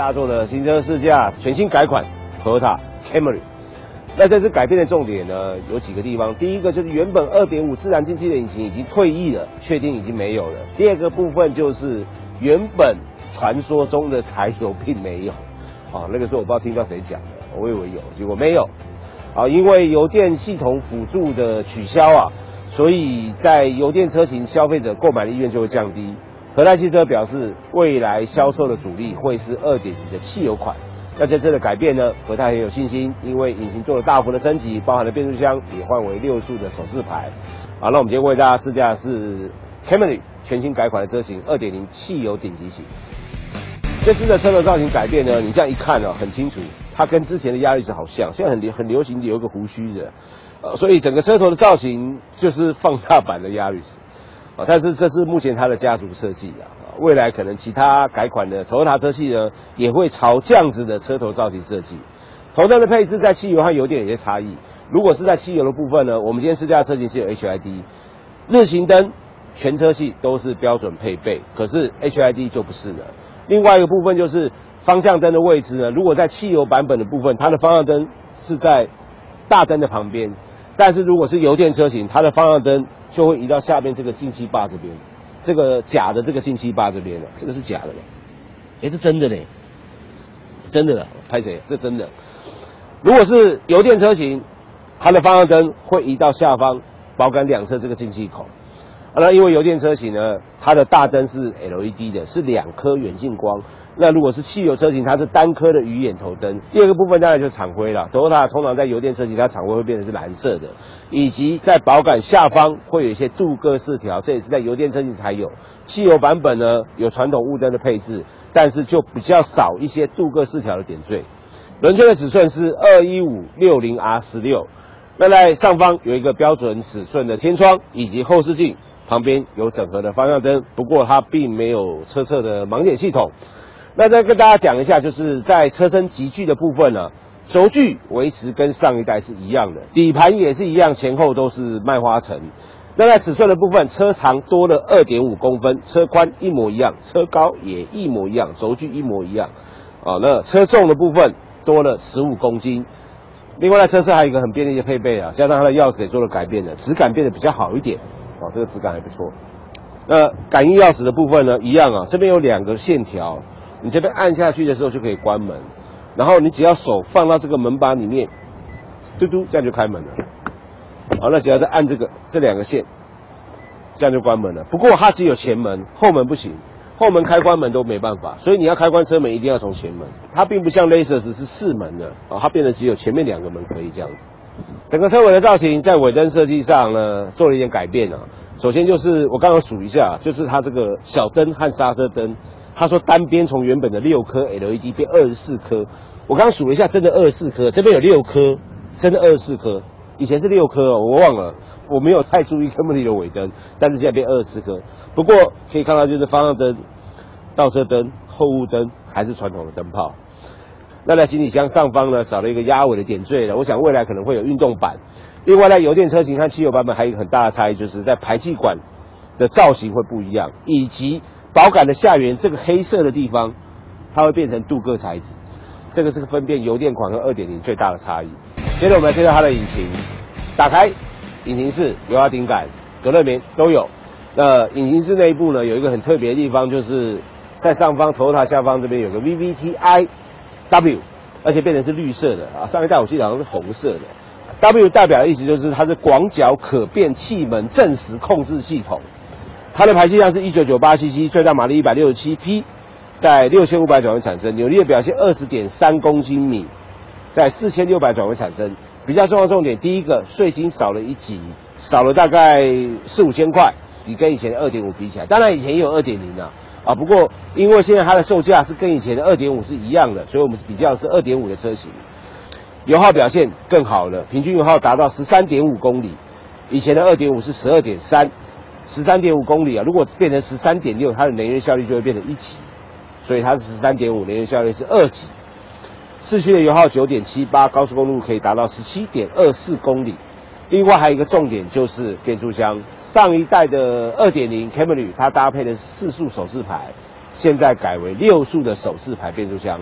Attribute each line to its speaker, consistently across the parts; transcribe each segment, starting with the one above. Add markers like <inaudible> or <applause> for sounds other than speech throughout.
Speaker 1: 大家做的新车试驾，全新改款 Toyota Camry。那这次改变的重点呢，有几个地方。第一个就是原本2.5自然进气的引擎已经退役了，确定已经没有了。第二个部分就是原本传说中的柴油并没有，啊，那个时候我不知道听到谁讲的，我以为有，结果没有。啊，因为油电系统辅助的取消啊，所以在油电车型消费者购买的意愿就会降低。和泰汽车表示，未来销售的主力会是2.0的汽油款。那这次的改变呢，和泰很有信心，因为引擎做了大幅的升级，包含了变速箱也换为六速的手自排。好，那我们今天为大家试驾是 Camry 全新改款的车型2.0汽油顶级型。这次的车头造型改变呢，你这样一看哦，很清楚，它跟之前的压力是好像，现在很流很流行留个胡须的，呃，所以整个车头的造型就是放大版的压力斯。但是这是目前它的家族设计啊，未来可能其他改款的 Toyota 车系呢，也会朝这样子的车头造型设计。头灯的配置在汽油和油电有些差异。如果是在汽油的部分呢，我们今天试驾车型是有 HID，日行灯全车系都是标准配备，可是 HID 就不是了。另外一个部分就是方向灯的位置呢，如果在汽油版本的部分，它的方向灯是在大灯的旁边，但是如果是油电车型，它的方向灯就会移到下面这个进气坝这边，这个假的这个进气坝这边了，这个是假的了，哎，是真的嘞，真的了，拍谁？这真的。如果是油电车型，它的方向灯会移到下方保杆两侧这个进气口。那因为油电车型呢，它的大灯是 LED 的，是两颗远近光。那如果是汽油车型，它是单颗的鱼眼头灯。第二个部分当然就是厂徽了，Toyota 通常在油电车型，它厂徽会变成是蓝色的，以及在保杆下方会有一些镀铬饰条，这也是在油电车型才有。汽油版本呢有传统雾灯的配置，但是就比较少一些镀铬饰条的点缀。轮圈的尺寸是二一五六零 R 十六。那在上方有一个标准尺寸的天窗以及后视镜。旁边有整合的方向灯，不过它并没有车侧的盲点系统。那再跟大家讲一下，就是在车身集聚的部分呢，轴距维持跟上一代是一样的，底盘也是一样，前后都是麦花臣。那在尺寸的部分，车长多了二点五公分，车宽一模一样，车高也一模一样，轴距一模一样。啊，那车重的部分多了十五公斤。另外在车侧还有一个很便利的配备啊，加上它的钥匙也做了改变的，质感变得比较好一点。哦，这个质感还不错。那感应钥匙的部分呢，一样啊，这边有两个线条，你这边按下去的时候就可以关门，然后你只要手放到这个门把里面，嘟嘟，这样就开门了。好，那只要再按这个这两个线，这样就关门了。不过它只有前门，后门不行，后门开关门都没办法，所以你要开关车门一定要从前门。它并不像 l a s e r s 是四门的啊，它变得只有前面两个门可以这样子。整个车尾的造型在尾灯设计上呢做了一点改变啊。首先就是我刚刚数一下，就是它这个小灯和刹车灯，他说单边从原本的六颗 LED 变二十四颗。我刚刚数了一下，真的二十四颗，这边有六颗，真的二十四颗。以前是六颗哦，我忘了，我没有太注意科目里的尾灯，但是现在变二十四颗。不过可以看到，就是方向灯、倒车灯、后雾灯还是传统的灯泡。那在行李箱上方呢，少了一个压尾的点缀了。我想未来可能会有运动版。另外，在油电车型和汽油版本还有一个很大的差异，就是在排气管的造型会不一样，以及保杆的下缘这个黑色的地方，它会变成镀铬材质。这个是个分辨油电款和二点零最大的差异。接着我们来介绍它的引擎。打开引擎室，油压顶杆、隔热棉都有。那引擎室内部呢，有一个很特别的地方，就是在上方头塔下方这边有个 VVTi。W，而且变成是绿色的啊，上一代我记得好像是红色的。W 代表的意思就是它是广角可变气门正时控制系统，它的排气量是一九九八 cc，最大马力一百六十七匹，在六千五百转位产生，扭力的表现二十点三公斤米，在四千六百转位产生。比较重要重点，第一个税金少了一级，少了大概四五千块，比跟以前的二点五比起来，当然以前也有二点零啊。啊，不过因为现在它的售价是跟以前的二点五是一样的，所以我们是比较是二点五的车型，油耗表现更好了，平均油耗达到十三点五公里，以前的二点五是十二点三，十三点五公里啊，如果变成十三点六，它的能源效率就会变成一级，所以它是十三点五，能源效率是二级，市区的油耗九点七八，高速公路可以达到十七点二四公里。另外还有一个重点就是变速箱，上一代的二点零 Camry 它搭配的是四速手自排，现在改为六速的手自排变速箱。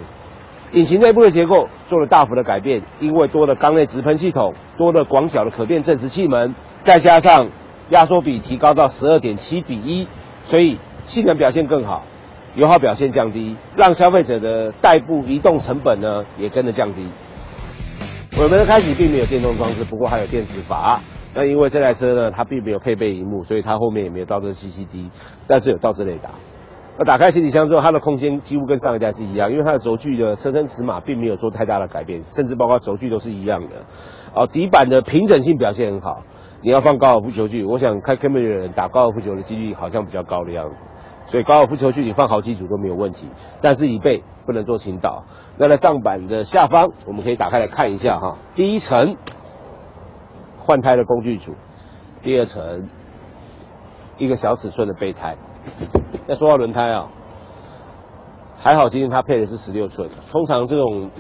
Speaker 1: 引擎内部的结构做了大幅的改变，因为多了缸内直喷系统，多了广角的可变正时气门，再加上压缩比提高到十二点七比一，所以性能表现更好，油耗表现降低，让消费者的代步移动成本呢也跟着降低。我们的开启并没有电动装置，不过还有电子阀。那因为这台车呢，它并没有配备荧幕，所以它后面也没有倒车 CCD，但是有倒车雷达。那打开行李箱之后，它的空间几乎跟上一代是一样，因为它的轴距的车身尺码并没有做太大的改变，甚至包括轴距都是一样的。哦，底板的平整性表现很好。你要放高尔夫球具，我想开 Camry 的人打高尔夫球的几率好像比较高的样子，所以高尔夫球具你放好几组都没有问题。但是椅背不能做倾倒。那在帐板的下方，我们可以打开来看一下哈，第一层换胎的工具组，第二层一个小尺寸的备胎。那说到轮胎啊，还好今天它配的是十六寸，通常这种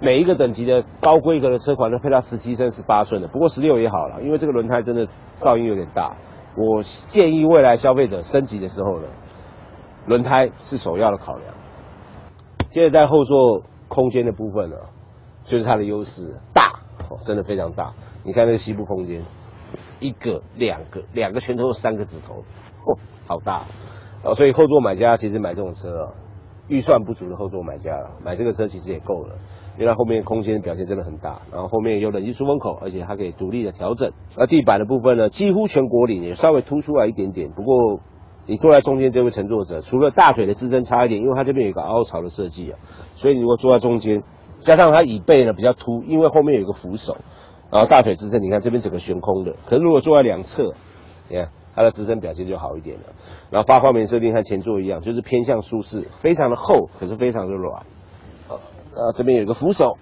Speaker 1: 每一个等级的高规格的车款都配到十七升、十八寸的，不过十六也好了，因为这个轮胎真的噪音有点大。我建议未来消费者升级的时候呢，轮胎是首要的考量。接着在后座空间的部分呢，就是它的优势大，真的非常大。你看那个膝部空间，一个、两个、两个拳头，三个指头。哦，好大，哦，所以后座买家其实买这种车啊，预算不足的后座买家买这个车其实也够了，因为它后面空间表现真的很大，然后后面有冷气出风口，而且它可以独立的调整。而地板的部分呢，几乎全国领也稍微凸出来一点点，不过你坐在中间这位乘坐者，除了大腿的支撑差一点，因为它这边有一个凹槽的设计啊，所以你如果坐在中间，加上它椅背呢比较凸，因为后面有一个扶手，然后大腿支撑，你看这边整个悬空的，可是如果坐在两侧，你看。它的支撑表现就好一点了，然后八方面设定和前座一样，就是偏向舒适，非常的厚，可是非常的软。啊，这边有一个扶手，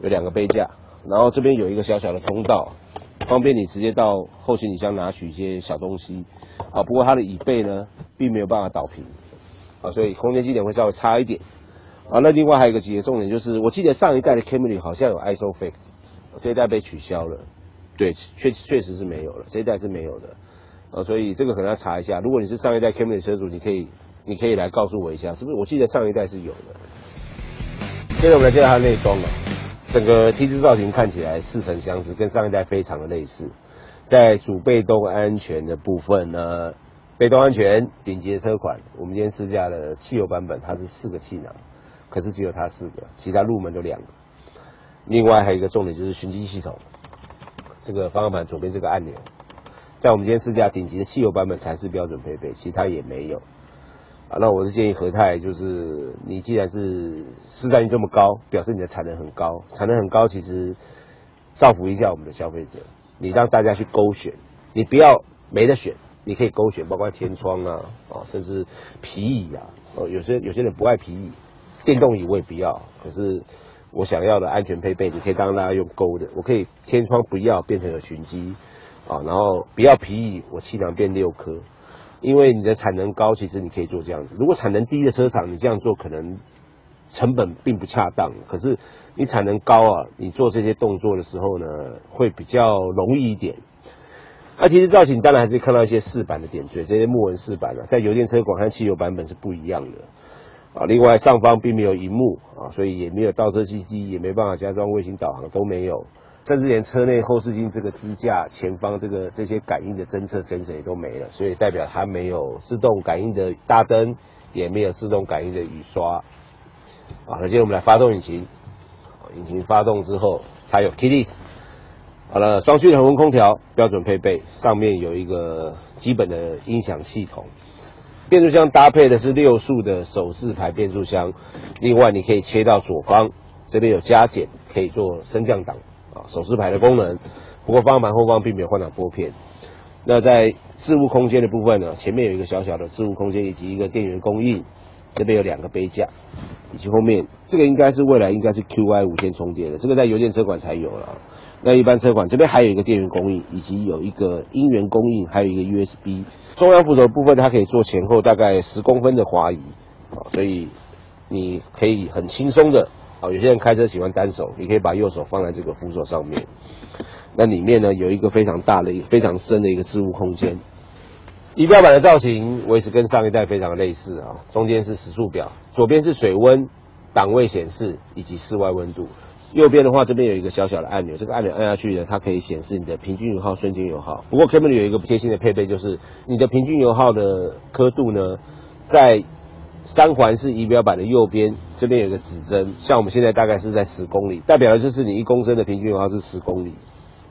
Speaker 1: 有两个杯架，然后这边有一个小小的通道，方便你直接到后行李箱拿取一些小东西。啊，不过它的椅背呢，并没有办法倒平，啊，所以空间基点会稍微差一点。啊，那另外还有一个几个重点就是，我记得上一代的 Camry 好像有 ISOFIX，这一代被取消了。对，确确实是没有了，这一代是没有的，啊，所以这个可能要查一下。如果你是上一代 Camry 车主，你可以，你可以来告诉我一下，是不是？我记得上一代是有的。接着我们来介绍它内装啊，整个 T 字造型看起来似曾相识，跟上一代非常的类似。在主被动安全的部分呢，被动安全顶级的车款，我们今天试驾的汽油版本，它是四个气囊，可是只有它四个，其他入门都两个。另外还有一个重点就是循迹系统。这个方向盘左边这个按钮，在我们今天试驾顶级的汽油版本才是标准配备，其他也没有。那我是建议和泰，就是你既然是市占率这么高，表示你的产能很高，产能很高，其实造福一下我们的消费者。你让大家去勾选，你不要没得选，你可以勾选，包括天窗啊，啊，甚至皮椅啊。哦，有些有些人不爱皮椅，电动椅我也不要，可是。我想要的安全配备，你可以当大家用勾的。我可以天窗不要变成有寻机啊，然后不要皮椅，我气囊变六颗。因为你的产能高，其实你可以做这样子。如果产能低的车厂，你这样做可能成本并不恰当。可是你产能高啊，你做这些动作的时候呢，会比较容易一点。那其实造型当然还是看到一些饰板的点缀，这些木纹饰板啊，在油电车广和汽油版本是不一样的。啊，另外上方并没有荧幕啊，所以也没有倒车 CCD，也没办法加装卫星导航，都没有，甚至连车内后视镜这个支架前方这个这些感应的侦测 sensor 也都没了，所以代表它没有自动感应的大灯，也没有自动感应的雨刷。啊，那接着我们来发动引擎，引擎发动之后，它有 Keyless，好了，双区恒温空调标准配备，上面有一个基本的音响系统。变速箱搭配的是六速的手自排变速箱，另外你可以切到左方，这边有加减，可以做升降档啊手势牌的功能。不过方向盘后方并没有换挡拨片。那在置物空间的部分呢，前面有一个小小的置物空间以及一个电源供应，这边有两个杯架，以及后面这个应该是未来应该是 QI 无线充电的，这个在油电车款才有了。那一般车款这边还有一个电源供应，以及有一个音源供应，还有一个 USB。中央扶手部分它可以做前后大概十公分的滑移，啊，所以你可以很轻松的，好，有些人开车喜欢单手，你可以把右手放在这个扶手上面。那里面呢有一个非常大的、非常深的一个置物空间。仪表板的造型维持跟上一代非常类似啊，中间是时速表，左边是水温、档位显示以及室外温度，右边的话这边有一个小小的按钮，这个按钮按下去呢，它可以显示你的平均油耗、瞬间油耗。不过 Camry 有一个贴心的配备，就是你的平均油耗的刻度呢，在三环式仪表板的右边这边有个指针，像我们现在大概是在十公里，代表的就是你一公升的平均油耗是十公里。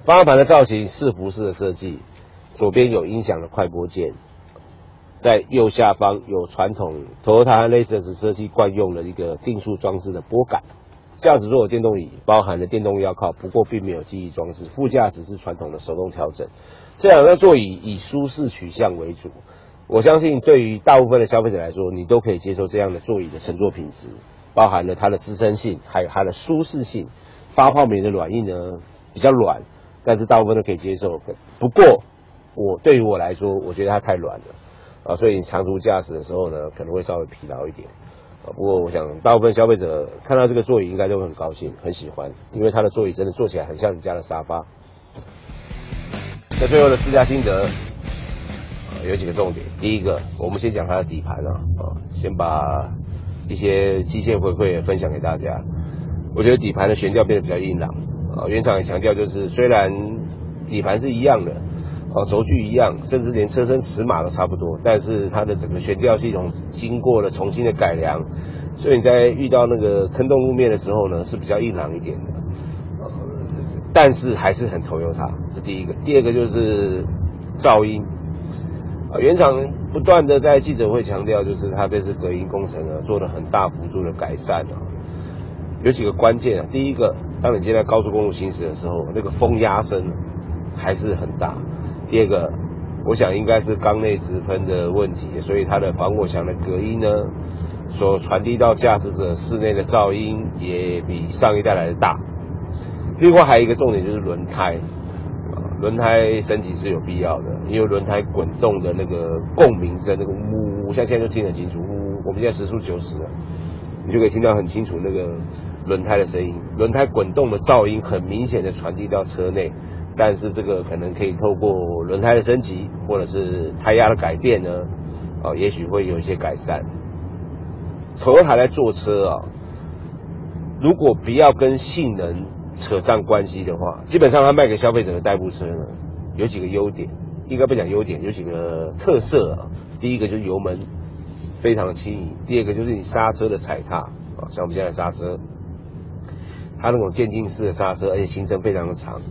Speaker 1: 方向盘的造型四辐式的设计。左边有音响的快播键，在右下方有传统 Toyota Lexus 设计惯用的一个定速装置的拨杆。驾驶座有电动椅，包含了电动腰靠，不过并没有记忆装置。副驾驶是传统的手动调整。这两个座椅以舒适取向为主，我相信对于大部分的消费者来说，你都可以接受这样的座椅的乘坐品质，包含了它的支撑性，还有它的舒适性。发泡棉的软硬呢比较软，但是大部分都可以接受。不过我对于我来说，我觉得它太软了啊，所以你长途驾驶的时候呢，可能会稍微疲劳一点啊。不过我想，大部分消费者看到这个座椅应该都会很高兴、很喜欢，因为它的座椅真的坐起来很像你家的沙发。那最后的试驾心得，有几个重点。第一个，我们先讲它的底盘啊，啊，先把一些机械回馈分享给大家。我觉得底盘的悬吊变得比较硬朗啊，原厂也强调就是虽然。底盘是一样的，哦，轴距一样，甚至连车身尺码都差不多，但是它的整个悬吊系统经过了重新的改良，所以你在遇到那个坑洞路面的时候呢，是比较硬朗一点的，但是还是很投油它，这第一个，第二个就是噪音，啊，原厂不断的在记者会强调，就是它这次隔音工程呢做了很大幅度的改善啊，有几个关键啊，第一个，当你现在高速公路行驶的时候，那个风压声。还是很大。第二个，我想应该是缸内直喷的问题，所以它的防火墙的隔音呢，所传递到驾驶者室内的噪音也比上一代来的大。另外还有一个重点就是轮胎，轮胎升级是有必要的，因为轮胎滚动的那个共鸣声，那个呜，像现在就听得清楚，呜，我们现在时速九十了，你就可以听到很清楚那个轮胎的声音，轮胎滚动的噪音很明显的传递到车内。但是这个可能可以透过轮胎的升级，或者是胎压的改变呢，啊，也许会有一些改善。头台来坐车啊，如果不要跟性能扯上关系的话，基本上它卖给消费者的代步车呢，有几个优点，应该不讲优点，有几个特色啊。第一个就是油门非常的轻盈，第二个就是你刹车的踩踏啊，像我们现在刹车，它那种渐进式的刹车，而且行程非常的长。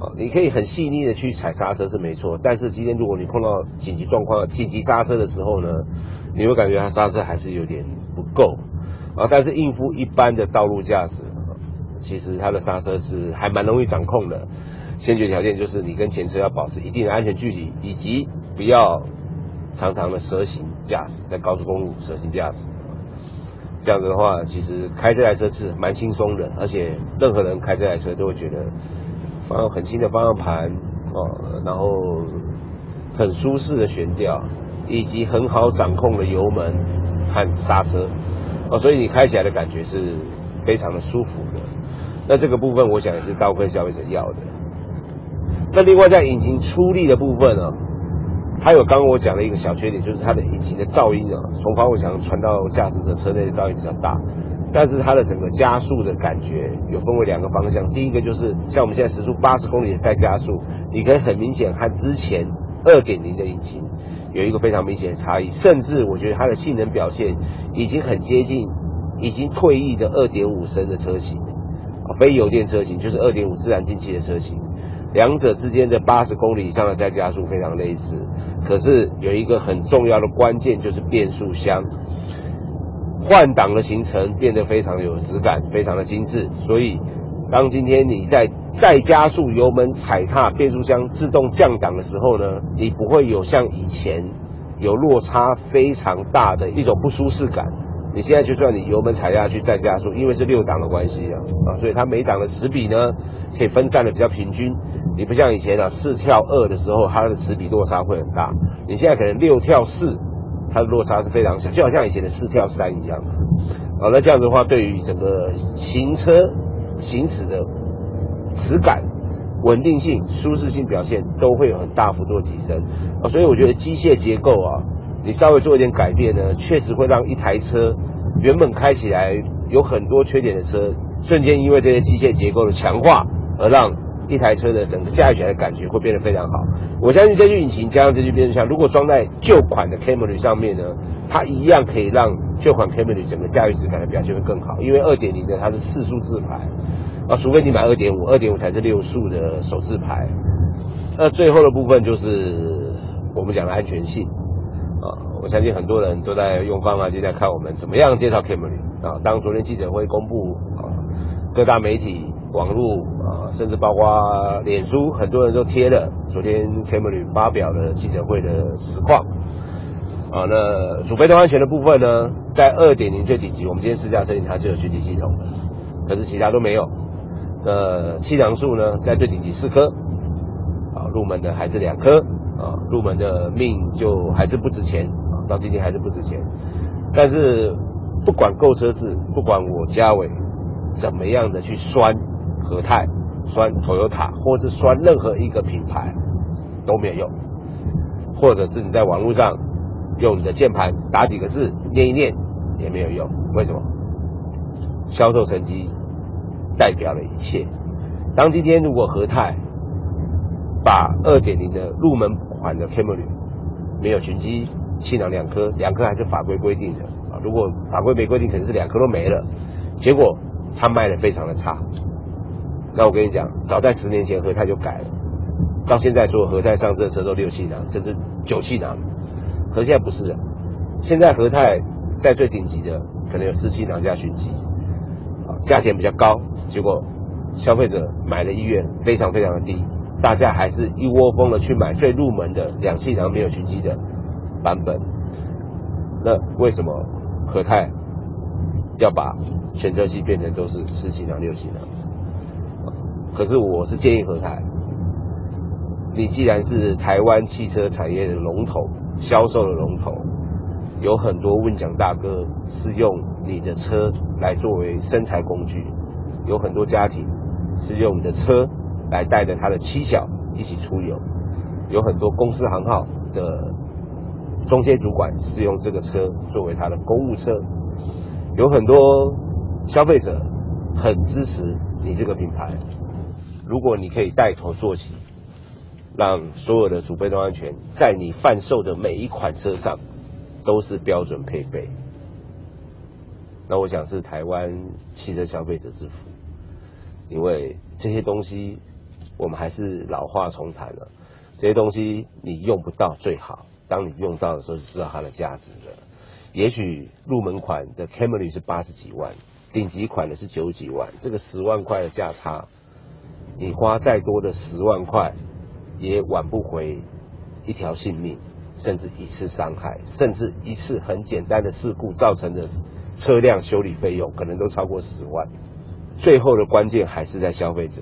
Speaker 1: 啊，你可以很细腻的去踩刹车是没错，但是今天如果你碰到紧急状况、紧急刹车的时候呢，你会感觉它刹车还是有点不够啊。但是应付一般的道路驾驶，其实它的刹车是还蛮容易掌控的。先决条件就是你跟前车要保持一定的安全距离，以及不要常常的蛇行驾驶，在高速公路蛇行驾驶。这样子的话，其实开这台车是蛮轻松的，而且任何人开这台车都会觉得。方很轻的方向盘哦，然后很舒适的悬吊，以及很好掌控的油门和刹车哦，所以你开起来的感觉是非常的舒服的。那这个部分我想也是大部分消费者要的。那另外在引擎出力的部分呢，它有刚刚我讲的一个小缺点，就是它的引擎的噪音啊，从防火墙传到驾驶者车内的噪音比较大。但是它的整个加速的感觉有分为两个方向，第一个就是像我们现在时速八十公里在加速，你可以很明显和之前二点零的引擎有一个非常明显的差异，甚至我觉得它的性能表现已经很接近已经退役的二点五升的车型，非油电车型就是二点五自然进气的车型，两者之间的八十公里以上的再加速非常类似，可是有一个很重要的关键就是变速箱。换挡的行程变得非常有质感，非常的精致。所以，当今天你在再加速油门踩踏变速箱自动降档的时候呢，你不会有像以前有落差非常大的一种不舒适感。你现在就算你油门踩下去再加速，因为是六档的关系啊啊，所以它每档的齿比呢可以分散的比较平均。你不像以前啊四跳二的时候，它的齿比落差会很大。你现在可能六跳四。它的落差是非常小，就好像以前的四跳三一样。啊，那这样子的话，对于整个行车行驶的质感稳定性、舒适性表现都会有很大幅度的提升啊，所以我觉得机械结构啊，你稍微做一点改变呢，确实会让一台车原本开起来有很多缺点的车，瞬间因为这些机械结构的强化而让一台车的整个驾驭起来的感觉会变得非常好。我相信这具引擎加上这具变速箱，如果装在旧款的 Camry 上面呢，它一样可以让旧款 Camry 整个驾驭质感的表现会更好，因为二点零的它是四速自排。啊，除非你买二点五，二点五才是六速的手自排。那最后的部分就是我们讲的安全性，我相信很多人都在用方法机在看我们怎么样介绍 Camry 啊。当昨天记者会公布啊，各大媒体、网络啊，甚至包括脸书，很多人都贴了昨天 Camry 发表的记者会的实况啊。那主被动安全的部分呢，在二点零最顶级，我们今天试驾车型它是有全体系统，可是其他都没有。那气囊数呢，在最顶级四颗，啊，入门的还是两颗，啊，入门的命就还是不值钱，到今天还是不值钱。但是不管购车制，不管我嘉伟怎么样的去酸和泰、酸 Toyota，或是酸任何一个品牌都没有用，或者是你在网络上用你的键盘打几个字念一念也没有用，为什么？销售成绩。代表了一切。当今天如果和泰把二点零的入门款的 Camry 没有群机气囊两颗，两颗还是法规规定的啊。如果法规没规定，可能是两颗都没了。结果他卖的非常的差。那我跟你讲，早在十年前和泰就改了，到现在所有和泰上市的车都六气囊，甚至九气囊。可现在不是了，现在和泰在最顶级的可能有四气囊加巡机，啊，价钱比较高。结果消费者买的意愿非常非常的低，大家还是一窝蜂的去买最入门的两气囊没有巡机的版本。那为什么和泰要把全车系变成都是四气囊六气囊？可是我是建议和泰，你既然是台湾汽车产业的龙头，销售的龙头，有很多问奖大哥是用你的车来作为生财工具。有很多家庭是用你的车来带着他的妻小一起出游，有很多公司行号的中间主管是用这个车作为他的公务车，有很多消费者很支持你这个品牌。如果你可以带头做起，让所有的主被动安全在你贩售的每一款车上都是标准配备。那我想是台湾汽车消费者之福，因为这些东西我们还是老话重谈了，这些东西你用不到最好，当你用到的时候就知道它的价值了。也许入门款的 Camry 是八十几万，顶级款的是九几万，这个十万块的价差，你花再多的十万块也挽不回一条性命，甚至一次伤害，甚至一次很简单的事故造成的。车辆修理费用可能都超过十万，最后的关键还是在消费者。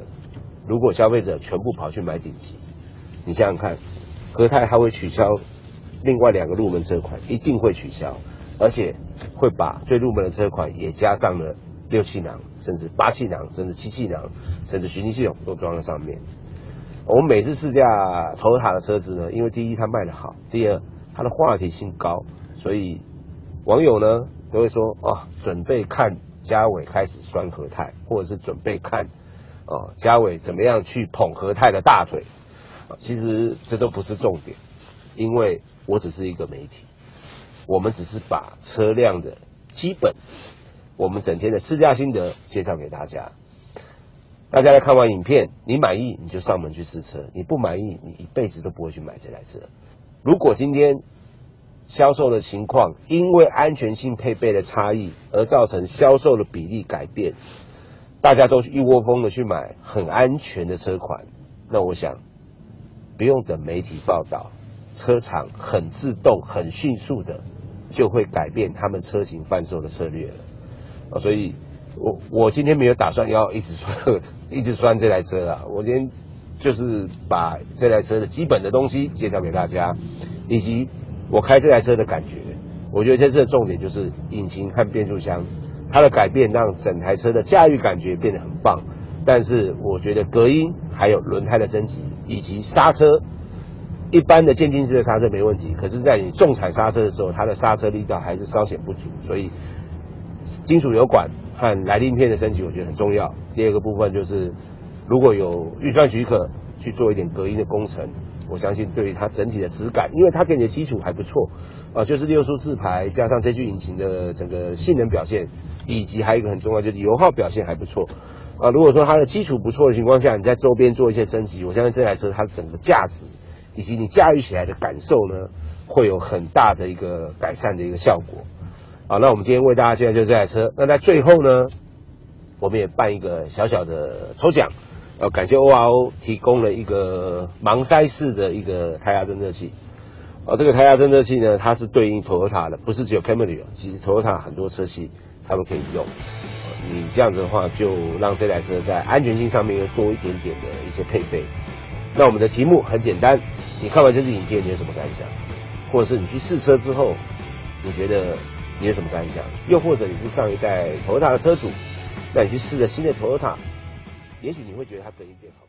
Speaker 1: 如果消费者全部跑去买顶级，你想想看，和泰还会取消另外两个入门车款，一定会取消，而且会把最入门的车款也加上了六气囊，甚至八气囊，甚至七气囊，甚至循迹系统都装在上面。我们每次试驾头塔的车子呢，因为第一它卖的好，第二它的话题性高，所以网友呢。都会说啊，准备看嘉伟开始酸和泰，或者是准备看啊嘉伟怎么样去捧和泰的大腿。其实这都不是重点，因为我只是一个媒体，我们只是把车辆的基本，我们整天的试驾心得介绍给大家。大家来看完影片，你满意你就上门去试车，你不满意你一辈子都不会去买这台车。如果今天。销售的情况，因为安全性配备的差异而造成销售的比例改变，大家都一窝蜂的去买很安全的车款，那我想不用等媒体报道，车厂很自动、很迅速的就会改变他们车型贩售的策略了。啊，所以我我今天没有打算要一直说 <laughs> 一直说这台车啊，我今天就是把这台车的基本的东西介绍给大家，以及。我开这台车的感觉，我觉得这次的重点就是引擎和变速箱，它的改变让整台车的驾驭感觉变得很棒。但是我觉得隔音还有轮胎的升级以及刹车，一般的渐进式的刹车没问题，可是，在你重踩刹车的时候，它的刹车力道还是稍显不足，所以金属油管和来鳞片的升级我觉得很重要。第二个部分就是，如果有预算许可，去做一点隔音的工程。我相信对于它整体的质感，因为它给你的基础还不错，啊，就是六速自排加上这具引擎的整个性能表现，以及还有一个很重要就是油耗表现还不错，啊，如果说它的基础不错的情况下，你在周边做一些升级，我相信这台车它整个价值以及你驾驭起来的感受呢，会有很大的一个改善的一个效果。好，那我们今天为大家介绍就这台车，那在最后呢，我们也办一个小小的抽奖。呃，感谢 ORO 提供了一个盲塞式的一个胎压侦测器。啊，这个胎压侦测器呢，它是对应 Toyota 的，不是只有 Camry 其实 Toyota 很多车系他们可以用。你这样子的话，就让这台车在安全性上面又多一点点的一些配备。那我们的题目很简单，你看完这支影片你有什么感想？或者是你去试车之后，你觉得你有什么感想？又或者你是上一代 Toyota 的车主，那你去试了新的 Toyota。也许你会觉得它隔音变好。